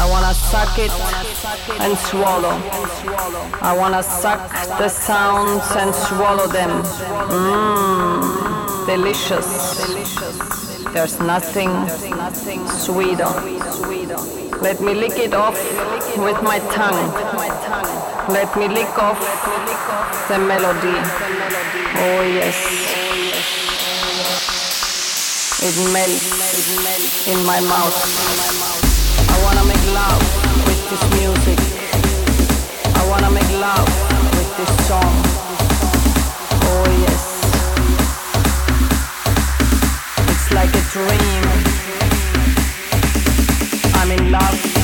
I wanna suck it and swallow. I wanna suck the sounds and swallow them. Mmm, delicious. There's nothing sweeter. Let me lick it off with my tongue. Let me lick off the melody. Oh yes. It melts in my mouth. With this music. I wanna make love with this song. Oh yes. It's like a dream. I'm in love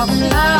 Shake it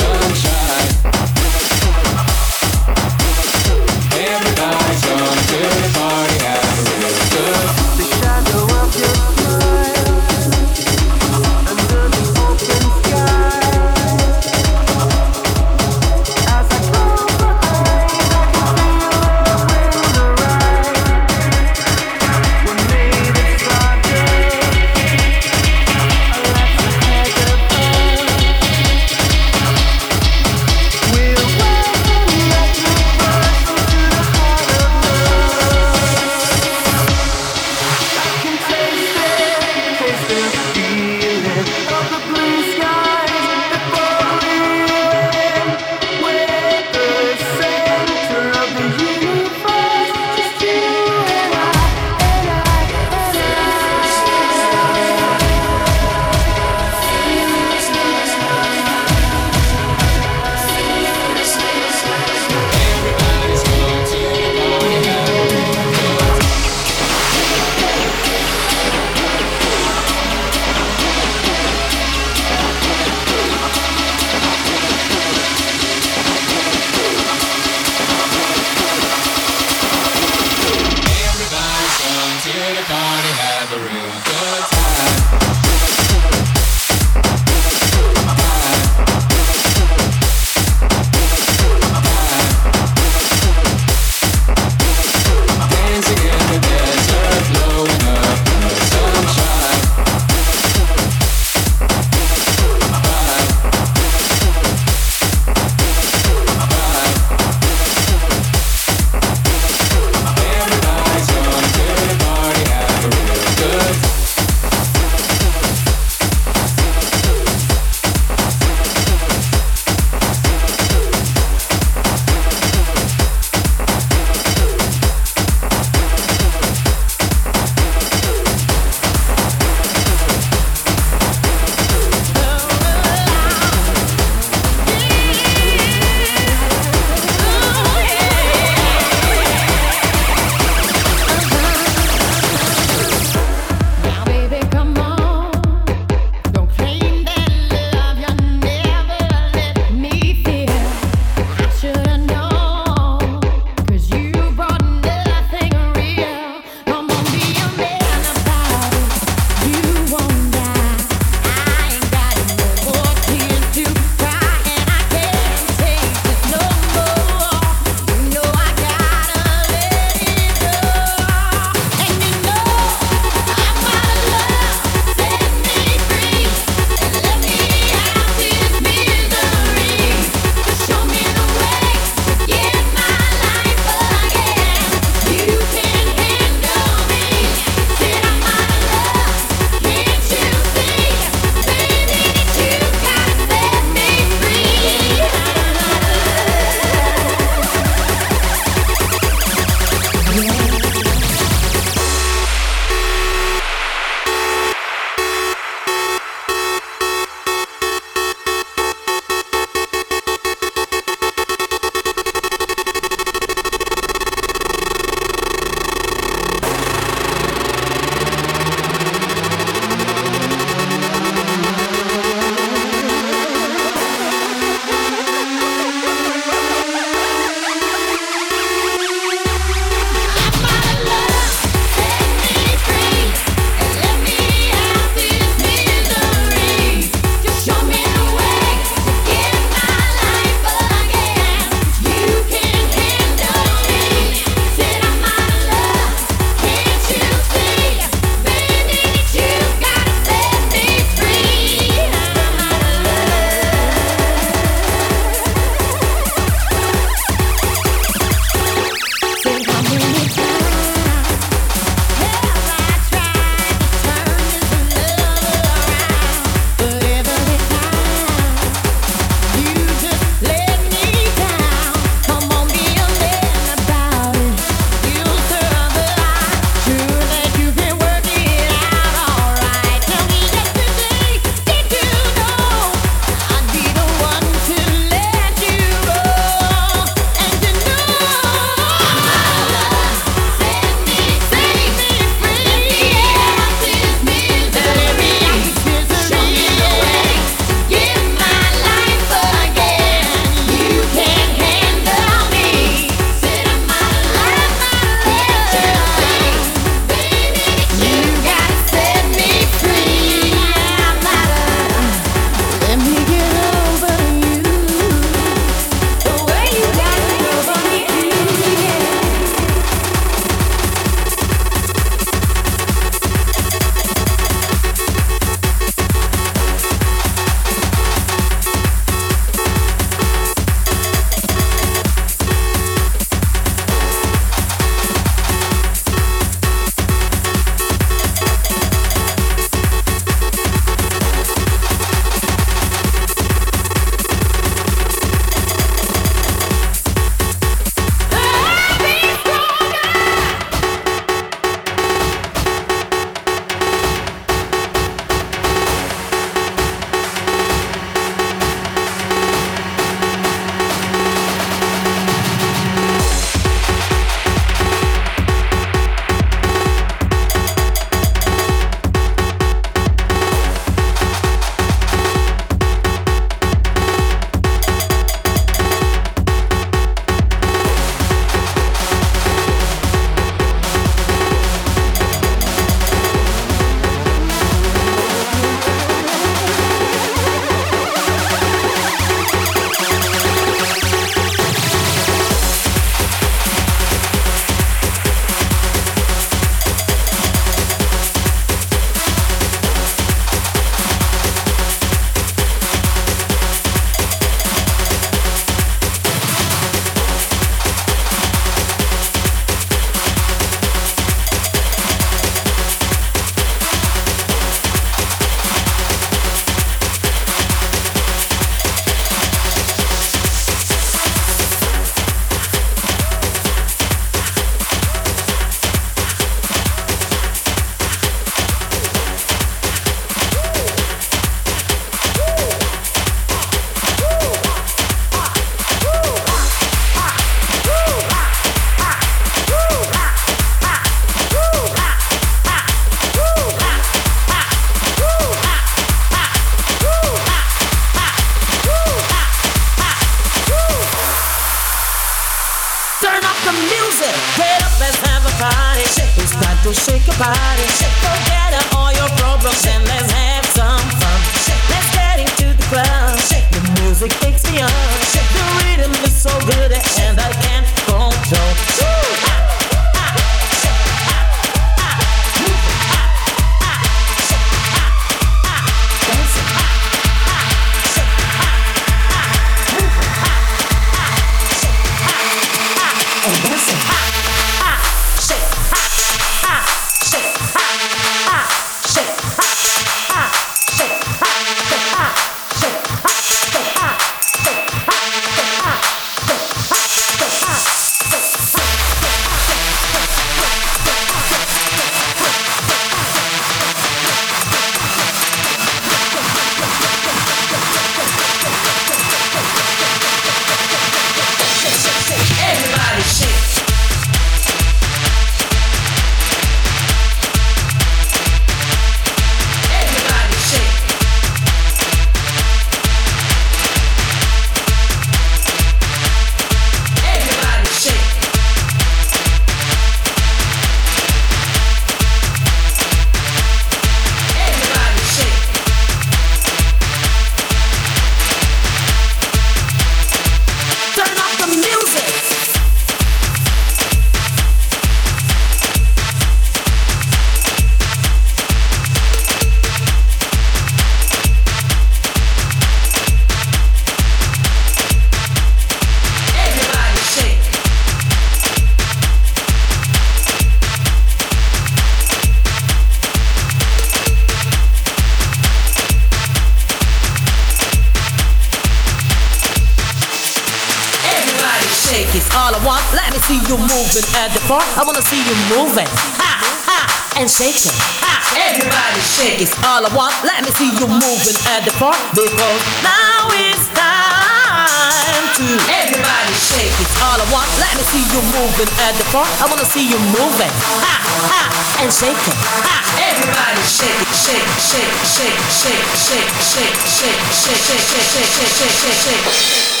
I wanna see you moving. Ha, ha, and shaking. Ha, everybody shake. It's all I want. Let me see you moving at the park because now it's time to. Everybody shake. It's all I want. Let me see you moving at the park. I wanna see you moving. Ha, ha, and shaking. Ha, everybody shake it, shake, shake, shake, shake, shake, shake, shake, shake, shake, shake, shake, shake, shake, shake.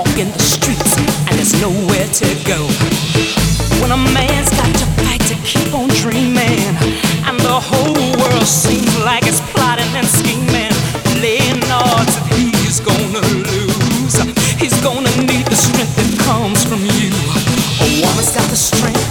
Walking the streets and there's nowhere to go. When a man's got to fight to keep on dreaming, and the whole world seems like it's plotting and scheming, laying odds that he's gonna lose. He's gonna need the strength that comes from you. A woman's got the strength,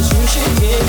mas enxerguei.